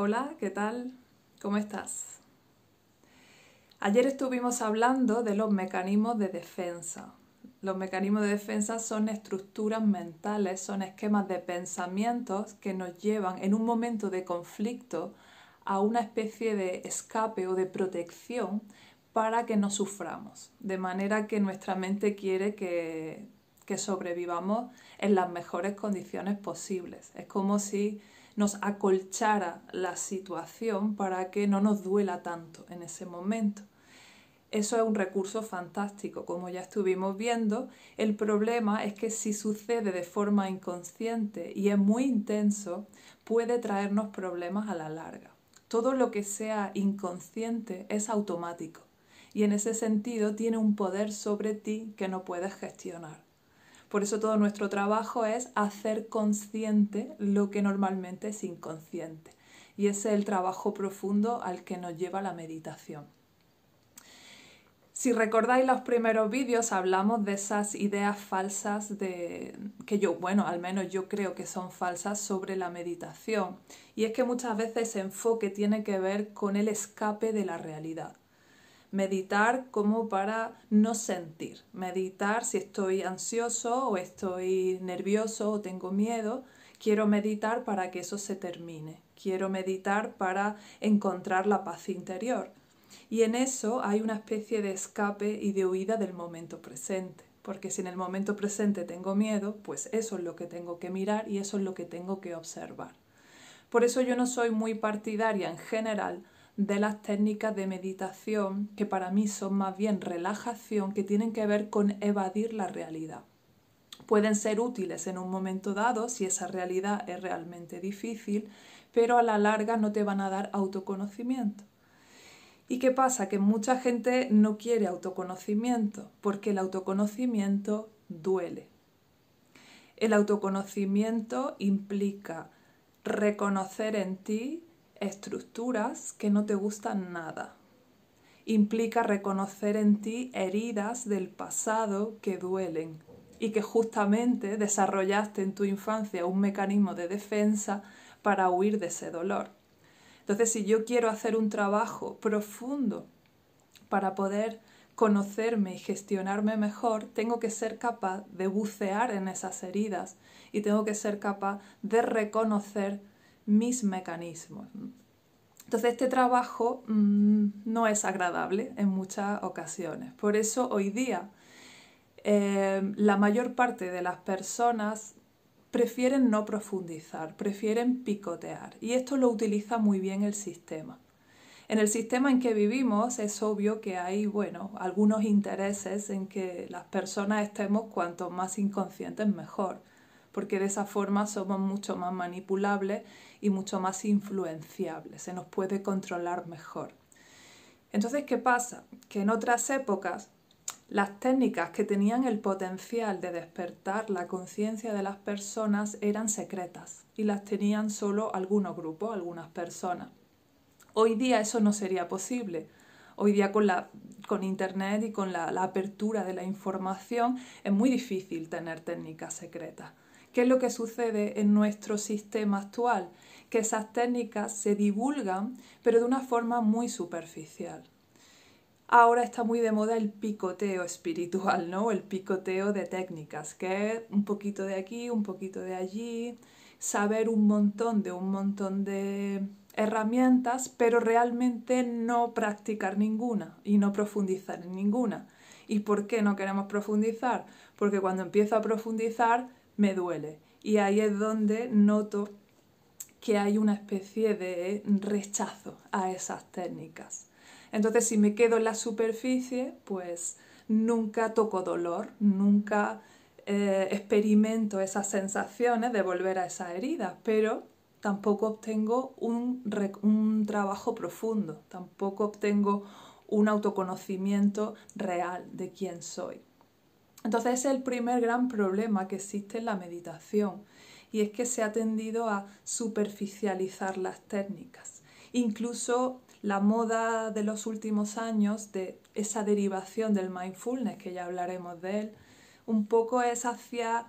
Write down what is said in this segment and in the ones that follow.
Hola, ¿qué tal? ¿Cómo estás? Ayer estuvimos hablando de los mecanismos de defensa. Los mecanismos de defensa son estructuras mentales, son esquemas de pensamientos que nos llevan en un momento de conflicto a una especie de escape o de protección para que no suframos. De manera que nuestra mente quiere que, que sobrevivamos en las mejores condiciones posibles. Es como si nos acolchara la situación para que no nos duela tanto en ese momento. Eso es un recurso fantástico, como ya estuvimos viendo. El problema es que si sucede de forma inconsciente y es muy intenso, puede traernos problemas a la larga. Todo lo que sea inconsciente es automático y en ese sentido tiene un poder sobre ti que no puedes gestionar. Por eso todo nuestro trabajo es hacer consciente lo que normalmente es inconsciente. Y ese es el trabajo profundo al que nos lleva la meditación. Si recordáis los primeros vídeos, hablamos de esas ideas falsas de que yo, bueno, al menos yo creo que son falsas sobre la meditación. Y es que muchas veces ese enfoque tiene que ver con el escape de la realidad meditar como para no sentir, meditar si estoy ansioso o estoy nervioso o tengo miedo, quiero meditar para que eso se termine, quiero meditar para encontrar la paz interior. Y en eso hay una especie de escape y de huida del momento presente, porque si en el momento presente tengo miedo, pues eso es lo que tengo que mirar y eso es lo que tengo que observar. Por eso yo no soy muy partidaria en general de las técnicas de meditación que para mí son más bien relajación que tienen que ver con evadir la realidad. Pueden ser útiles en un momento dado si esa realidad es realmente difícil, pero a la larga no te van a dar autoconocimiento. ¿Y qué pasa? Que mucha gente no quiere autoconocimiento porque el autoconocimiento duele. El autoconocimiento implica reconocer en ti estructuras que no te gustan nada. Implica reconocer en ti heridas del pasado que duelen y que justamente desarrollaste en tu infancia un mecanismo de defensa para huir de ese dolor. Entonces, si yo quiero hacer un trabajo profundo para poder conocerme y gestionarme mejor, tengo que ser capaz de bucear en esas heridas y tengo que ser capaz de reconocer mis mecanismos. Entonces este trabajo mm, no es agradable en muchas ocasiones. Por eso hoy día eh, la mayor parte de las personas prefieren no profundizar, prefieren picotear. Y esto lo utiliza muy bien el sistema. En el sistema en que vivimos es obvio que hay, bueno, algunos intereses en que las personas estemos cuanto más inconscientes mejor porque de esa forma somos mucho más manipulables y mucho más influenciables, se nos puede controlar mejor. Entonces, ¿qué pasa? Que en otras épocas las técnicas que tenían el potencial de despertar la conciencia de las personas eran secretas y las tenían solo algunos grupos, algunas personas. Hoy día eso no sería posible. Hoy día con, la, con Internet y con la apertura de la información es muy difícil tener técnicas secretas. ¿Qué es lo que sucede en nuestro sistema actual? Que esas técnicas se divulgan, pero de una forma muy superficial. Ahora está muy de moda el picoteo espiritual, ¿no? El picoteo de técnicas, que es un poquito de aquí, un poquito de allí, saber un montón de un montón de herramientas, pero realmente no practicar ninguna y no profundizar en ninguna. ¿Y por qué no queremos profundizar? Porque cuando empiezo a profundizar me duele. Y ahí es donde noto que hay una especie de rechazo a esas técnicas. Entonces, si me quedo en la superficie, pues nunca toco dolor, nunca eh, experimento esas sensaciones de volver a esa herida, pero tampoco obtengo un, un trabajo profundo, tampoco obtengo un autoconocimiento real de quién soy. Entonces ese es el primer gran problema que existe en la meditación y es que se ha tendido a superficializar las técnicas. Incluso la moda de los últimos años de esa derivación del mindfulness, que ya hablaremos de él, un poco es hacia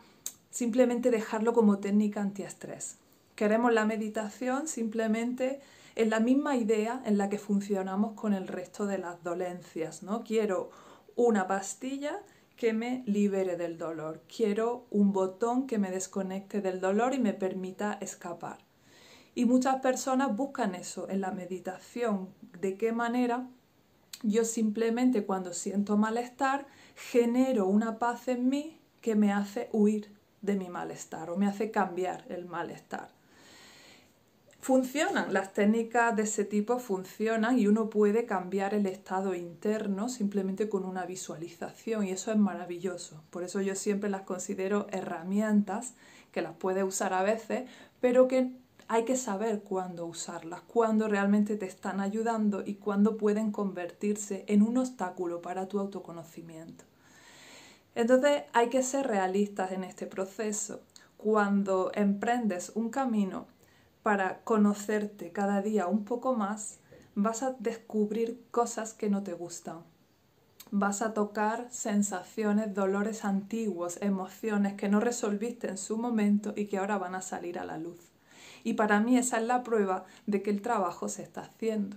simplemente dejarlo como técnica antiestrés, Queremos la meditación simplemente en la misma idea en la que funcionamos con el resto de las dolencias, ¿no? Quiero una pastilla que me libere del dolor. Quiero un botón que me desconecte del dolor y me permita escapar. Y muchas personas buscan eso en la meditación. ¿De qué manera? Yo simplemente cuando siento malestar genero una paz en mí que me hace huir de mi malestar o me hace cambiar el malestar. Funcionan, las técnicas de ese tipo funcionan y uno puede cambiar el estado interno simplemente con una visualización y eso es maravilloso. Por eso yo siempre las considero herramientas que las puedes usar a veces, pero que hay que saber cuándo usarlas, cuándo realmente te están ayudando y cuándo pueden convertirse en un obstáculo para tu autoconocimiento. Entonces hay que ser realistas en este proceso. Cuando emprendes un camino para conocerte cada día un poco más, vas a descubrir cosas que no te gustan. Vas a tocar sensaciones, dolores antiguos, emociones que no resolviste en su momento y que ahora van a salir a la luz. Y para mí esa es la prueba de que el trabajo se está haciendo.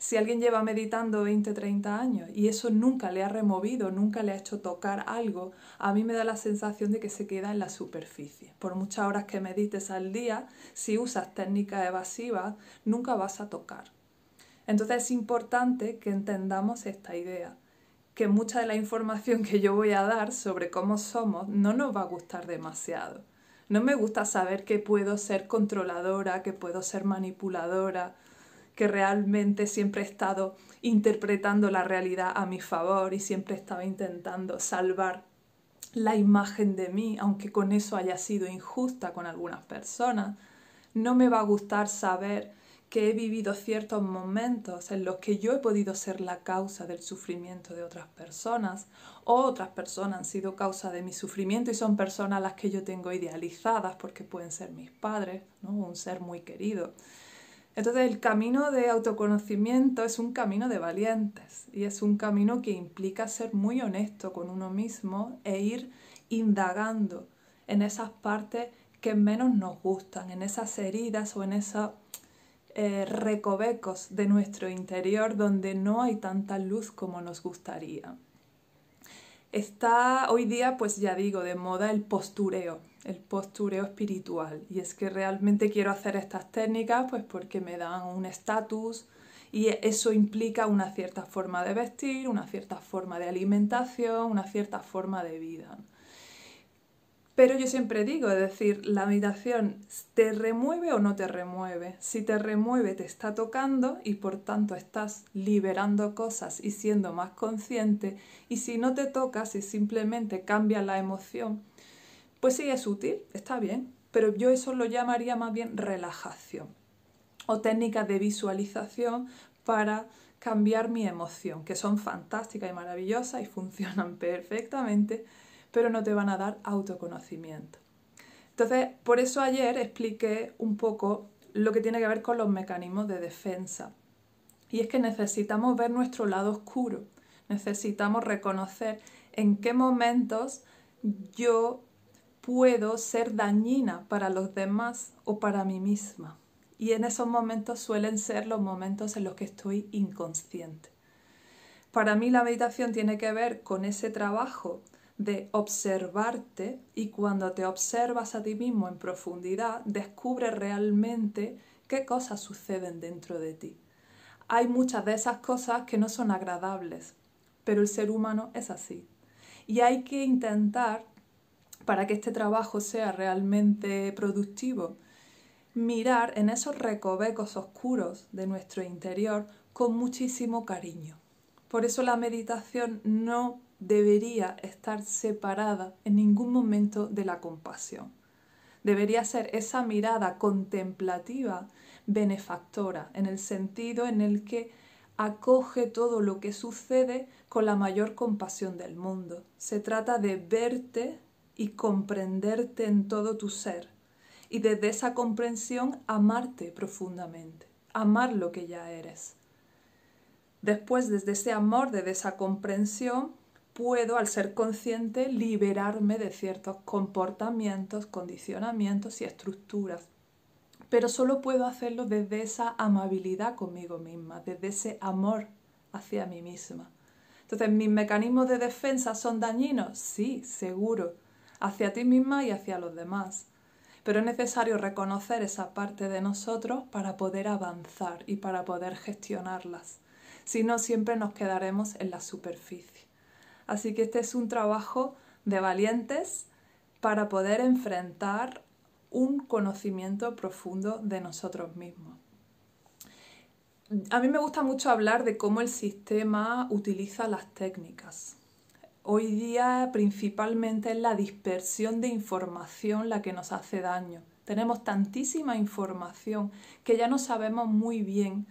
Si alguien lleva meditando 20, 30 años y eso nunca le ha removido, nunca le ha hecho tocar algo, a mí me da la sensación de que se queda en la superficie. Por muchas horas que medites al día, si usas técnicas evasivas, nunca vas a tocar. Entonces es importante que entendamos esta idea, que mucha de la información que yo voy a dar sobre cómo somos no nos va a gustar demasiado. No me gusta saber que puedo ser controladora, que puedo ser manipuladora, que realmente siempre he estado interpretando la realidad a mi favor y siempre estaba intentando salvar la imagen de mí, aunque con eso haya sido injusta con algunas personas. No me va a gustar saber que he vivido ciertos momentos en los que yo he podido ser la causa del sufrimiento de otras personas o otras personas han sido causa de mi sufrimiento y son personas las que yo tengo idealizadas porque pueden ser mis padres, ¿no? un ser muy querido. Entonces el camino de autoconocimiento es un camino de valientes y es un camino que implica ser muy honesto con uno mismo e ir indagando en esas partes que menos nos gustan, en esas heridas o en esos eh, recovecos de nuestro interior donde no hay tanta luz como nos gustaría. Está hoy día, pues ya digo, de moda el postureo, el postureo espiritual. Y es que realmente quiero hacer estas técnicas pues porque me dan un estatus y eso implica una cierta forma de vestir, una cierta forma de alimentación, una cierta forma de vida. Pero yo siempre digo, es decir, la meditación te remueve o no te remueve. Si te remueve, te está tocando y por tanto estás liberando cosas y siendo más consciente. Y si no te toca, si simplemente cambia la emoción, pues sí es útil, está bien. Pero yo eso lo llamaría más bien relajación o técnicas de visualización para cambiar mi emoción, que son fantásticas y maravillosas y funcionan perfectamente pero no te van a dar autoconocimiento. Entonces, por eso ayer expliqué un poco lo que tiene que ver con los mecanismos de defensa. Y es que necesitamos ver nuestro lado oscuro, necesitamos reconocer en qué momentos yo puedo ser dañina para los demás o para mí misma. Y en esos momentos suelen ser los momentos en los que estoy inconsciente. Para mí la meditación tiene que ver con ese trabajo de observarte y cuando te observas a ti mismo en profundidad, descubres realmente qué cosas suceden dentro de ti. Hay muchas de esas cosas que no son agradables, pero el ser humano es así. Y hay que intentar, para que este trabajo sea realmente productivo, mirar en esos recovecos oscuros de nuestro interior con muchísimo cariño. Por eso la meditación no debería estar separada en ningún momento de la compasión. Debería ser esa mirada contemplativa, benefactora, en el sentido en el que acoge todo lo que sucede con la mayor compasión del mundo. Se trata de verte y comprenderte en todo tu ser y desde esa comprensión amarte profundamente, amar lo que ya eres. Después, desde ese amor, desde esa comprensión, puedo, al ser consciente, liberarme de ciertos comportamientos, condicionamientos y estructuras. pero solo puedo hacerlo desde esa amabilidad conmigo misma, desde ese amor hacia mí misma. Entonces, ¿mis mecanismos de defensa son dañinos? Sí, seguro, hacia ti misma y hacia los demás. Pero es necesario reconocer esa parte de nosotros para poder avanzar y para poder gestionarlas. Si no, siempre nos quedaremos en la superficie. Así que este es un trabajo de valientes para poder enfrentar un conocimiento profundo de nosotros mismos. A mí me gusta mucho hablar de cómo el sistema utiliza las técnicas. Hoy día principalmente es la dispersión de información la que nos hace daño. Tenemos tantísima información que ya no sabemos muy bien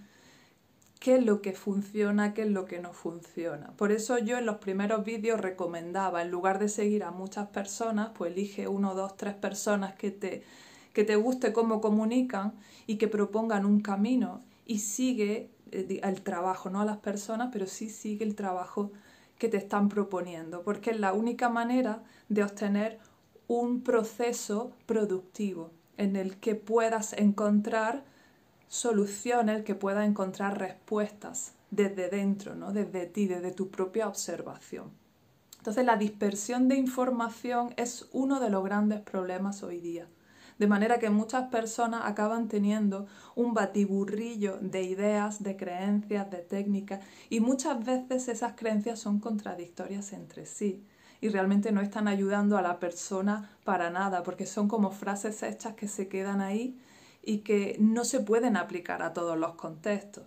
qué es lo que funciona, qué es lo que no funciona. Por eso yo en los primeros vídeos recomendaba, en lugar de seguir a muchas personas, pues elige uno, dos, tres personas que te, que te guste cómo comunican y que propongan un camino y sigue eh, el trabajo, no a las personas, pero sí sigue el trabajo que te están proponiendo, porque es la única manera de obtener un proceso productivo en el que puedas encontrar soluciones, que puedas encontrar respuestas desde dentro, ¿no? desde ti, desde tu propia observación. Entonces la dispersión de información es uno de los grandes problemas hoy día de manera que muchas personas acaban teniendo un batiburrillo de ideas, de creencias, de técnicas y muchas veces esas creencias son contradictorias entre sí y realmente no están ayudando a la persona para nada porque son como frases hechas que se quedan ahí y que no se pueden aplicar a todos los contextos.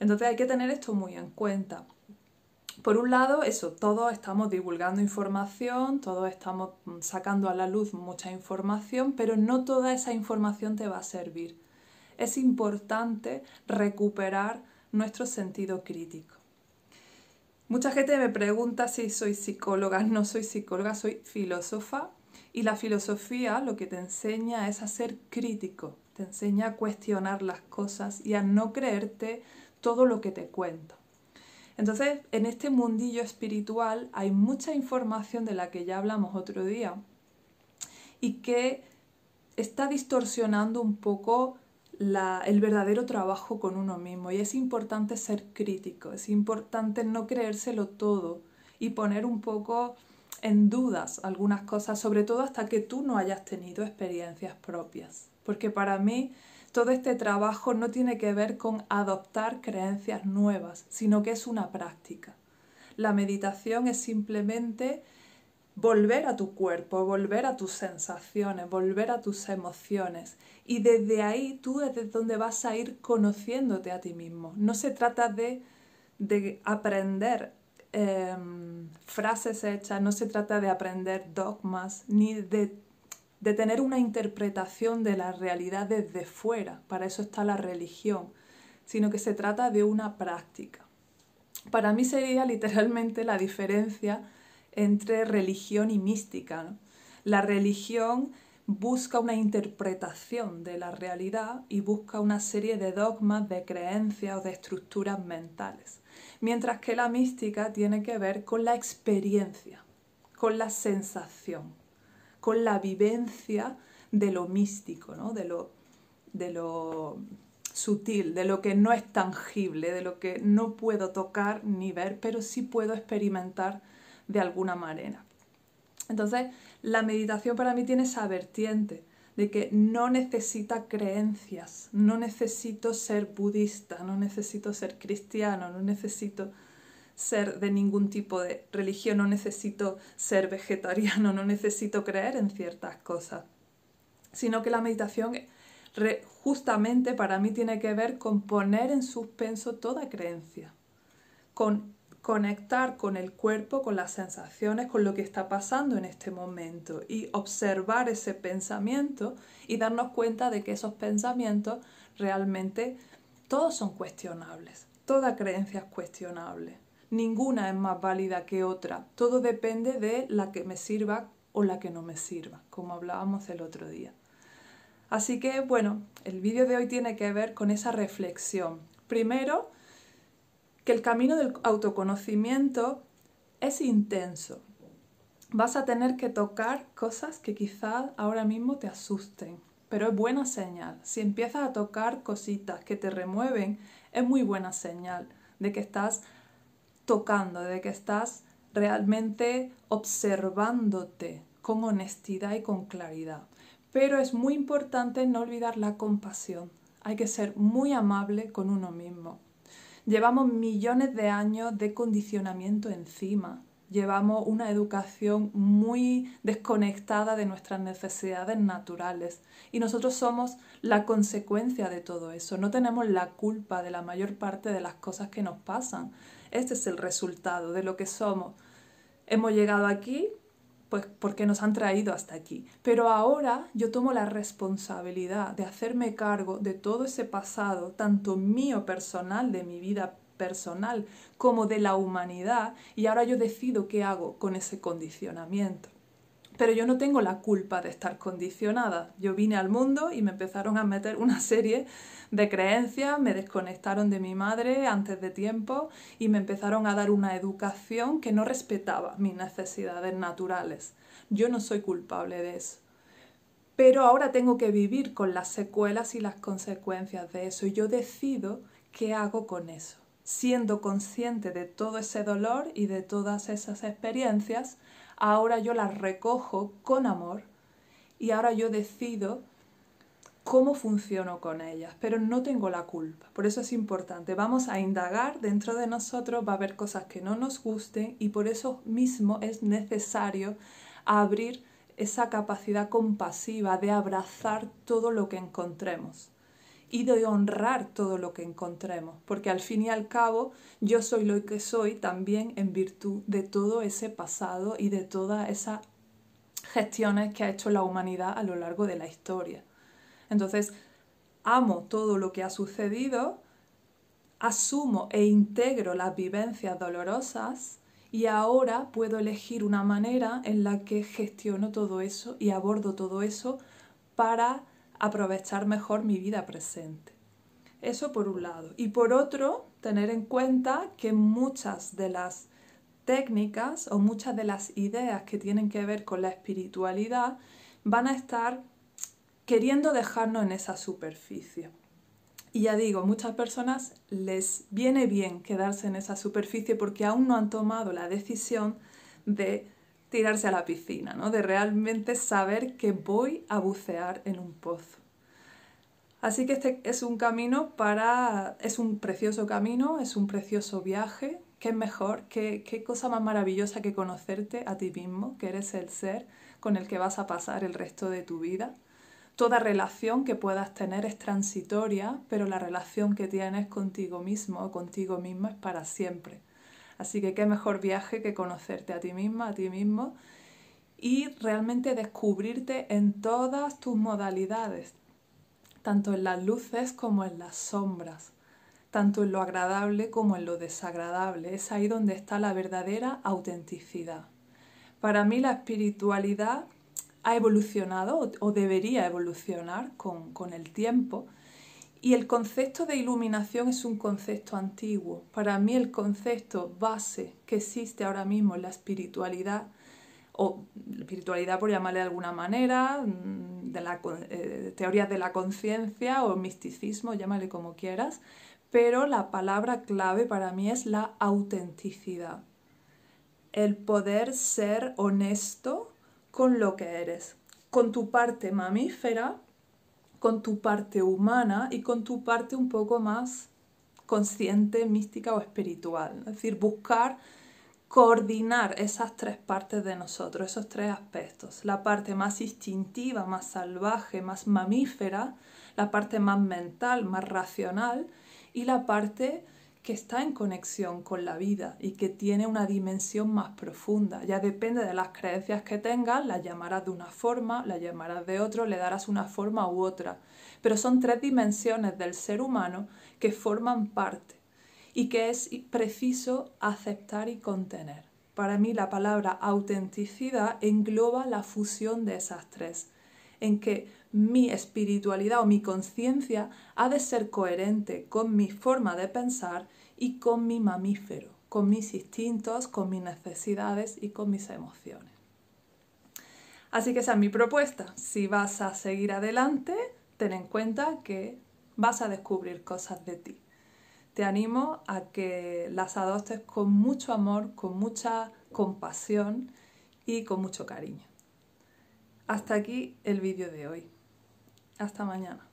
Entonces hay que tener esto muy en cuenta. Por un lado, eso, todos estamos divulgando información, todos estamos mm, sacando a la luz mucha información, pero no toda esa información te va a servir. Es importante recuperar nuestro sentido crítico. Mucha gente me pregunta si soy psicóloga. No soy psicóloga, soy filósofa. Y la filosofía lo que te enseña es a ser crítico, te enseña a cuestionar las cosas y a no creerte todo lo que te cuento. Entonces, en este mundillo espiritual hay mucha información de la que ya hablamos otro día y que está distorsionando un poco el verdadero trabajo con uno mismo. Y es importante ser crítico, es importante no creérselo todo y poner un poco en dudas algunas cosas, sobre todo hasta que tú no hayas tenido experiencias propias. Porque para mí todo este trabajo no tiene que ver con adoptar creencias nuevas, sino que es una práctica. La meditación es simplemente volver a tu cuerpo, volver a tus sensaciones, volver a tus emociones. Y desde ahí tú desde donde vas a ir conociéndote a ti mismo. No se trata de, aprender em, frases hechas, no se trata de aprender dogmas, ni de de tener una interpretación de la realidad desde fuera, para eso está la religión, sino que se trata de una práctica. Para mí sería literalmente la diferencia entre religión y mística. La religión busca una interpretación de la realidad y busca una serie de dogmas, de creencias o de estructuras mentales, mientras que la mística tiene que ver con la experiencia, con la sensación con la vivencia de lo místico, ¿no? de, lo, de lo sutil, de lo que no es tangible, de lo que no puedo tocar ni ver, pero sí puedo experimentar de alguna manera. Entonces, la meditación para mí tiene esa vertiente de que no necesita creencias, no necesito ser budista, no necesito ser cristiano, no necesito ser de ningún tipo de religión, no necesito ser vegetariano, no necesito creer en ciertas cosas, sino que la meditación justamente para mí tiene que ver con poner en suspenso toda creencia, con conectar con el cuerpo, con las sensaciones, con lo que está pasando en este momento y observar ese pensamiento y darnos cuenta de que esos pensamientos realmente todos son cuestionables, toda creencia es cuestionable ninguna es más válida que otra. Todo depende de la que me sirva o la que no me sirva, como hablábamos el otro día. Así que, bueno, el vídeo de hoy tiene que ver con esa reflexión. Primero, que el camino del autoconocimiento es intenso. Vas a tener que tocar cosas que quizás ahora mismo te asusten, pero es buena señal. Si empiezas a tocar cositas que te remueven, es muy buena señal de que estás tocando, de que estás realmente observándote con honestidad y con claridad. Pero es muy importante no olvidar la compasión. Hay que ser muy amable con uno mismo. Llevamos millones de años de condicionamiento encima. Llevamos una educación muy desconectada de nuestras necesidades naturales y nosotros somos la consecuencia de todo eso. No tenemos la culpa de la mayor parte de las cosas que nos pasan. Este es el resultado de lo que somos. Hemos llegado aquí pues porque nos han traído hasta aquí. Pero ahora yo tomo la responsabilidad de hacerme cargo de todo ese pasado, tanto mío personal, de mi vida personal, como de la humanidad, y ahora yo decido qué hago con ese condicionamiento. Pero yo no tengo la culpa de estar condicionada. Yo vine al mundo y me empezaron a meter una serie de creencias, me desconectaron de mi madre antes de tiempo y me empezaron a dar una educación que no respetaba mis necesidades naturales. Yo no soy culpable de eso. Pero ahora tengo que vivir con las secuelas y las consecuencias de eso y yo decido qué hago con eso. Siendo consciente de todo ese dolor y de todas esas experiencias, ahora yo las recojo con amor y ahora yo decido cómo funciono con ellas, pero no tengo la culpa. Por eso es importante. Vamos a indagar dentro de nosotros, va a haber cosas que no nos gusten y por eso mismo es necesario abrir esa capacidad compasiva de abrazar todo lo que encontremos y de honrar todo lo que encontremos, porque al fin y al cabo yo soy lo que soy también en virtud de todo ese pasado y de todas esas gestiones que ha hecho la humanidad a lo largo de la historia. Entonces, amo todo lo que ha sucedido, asumo e integro las vivencias dolorosas y ahora puedo elegir una manera en la que gestiono todo eso y abordo todo eso para aprovechar mejor mi vida presente. Eso por un lado. Y por otro, tener en cuenta que muchas de las técnicas o muchas de las ideas que tienen que ver con la espiritualidad van a estar queriendo dejarnos en esa superficie. Y ya digo, muchas personas les viene bien quedarse en esa superficie porque aún no han tomado la decisión de tirarse a la piscina, ¿no? de realmente saber que voy a bucear en un pozo. Así que este es un camino para, es un precioso camino, es un precioso viaje, ¿Qué mejor, qué, qué cosa más maravillosa que conocerte a ti mismo, que eres el ser con el que vas a pasar el resto de tu vida. Toda relación que puedas tener es transitoria, pero la relación que tienes contigo mismo o contigo mismo es para siempre. Así que qué mejor viaje que conocerte a ti misma, a ti mismo y realmente descubrirte en todas tus modalidades, tanto en las luces como en las sombras, tanto en lo agradable como en lo desagradable. Es ahí donde está la verdadera autenticidad. Para mí la espiritualidad ha evolucionado o, debería evolucionar con, con el tiempo. Y el concepto de iluminación es un concepto antiguo. Para mí el concepto base que existe ahora mismo en la espiritualidad, o espiritualidad por llamarle de alguna manera, mm, de la, eh, teorías de la conciencia o misticismo, llámale como quieras, pero la palabra clave para mí es la autenticidad. El poder ser honesto con lo que eres, con tu parte mamífera, con tu parte humana y con tu parte un poco más consciente, mística o espiritual. Es decir, buscar coordinar esas tres partes de nosotros, esos tres aspectos. La parte más instintiva, más salvaje, más mamífera, la parte más mental, más racional y la parte que está en conexión con la vida y que tiene una dimensión más profunda. Ya depende de las creencias que tengas, la llamarás de una forma, la llamarás de otro, le darás una forma u otra. Pero son tres dimensiones del ser humano que forman parte y que es preciso aceptar y contener. Para mí la palabra autenticidad engloba la fusión de esas tres, en que mi espiritualidad o mi conciencia ha de ser coherente con mi forma de pensar y con mi mamífero, con mis instintos, con mis necesidades y con mis emociones. Así que esa es mi propuesta. Si vas a seguir adelante, ten en cuenta que vas a descubrir cosas de ti. Te animo a que las adoptes con mucho amor, con mucha compasión y con mucho cariño. Hasta aquí el vídeo de hoy. Hasta mañana.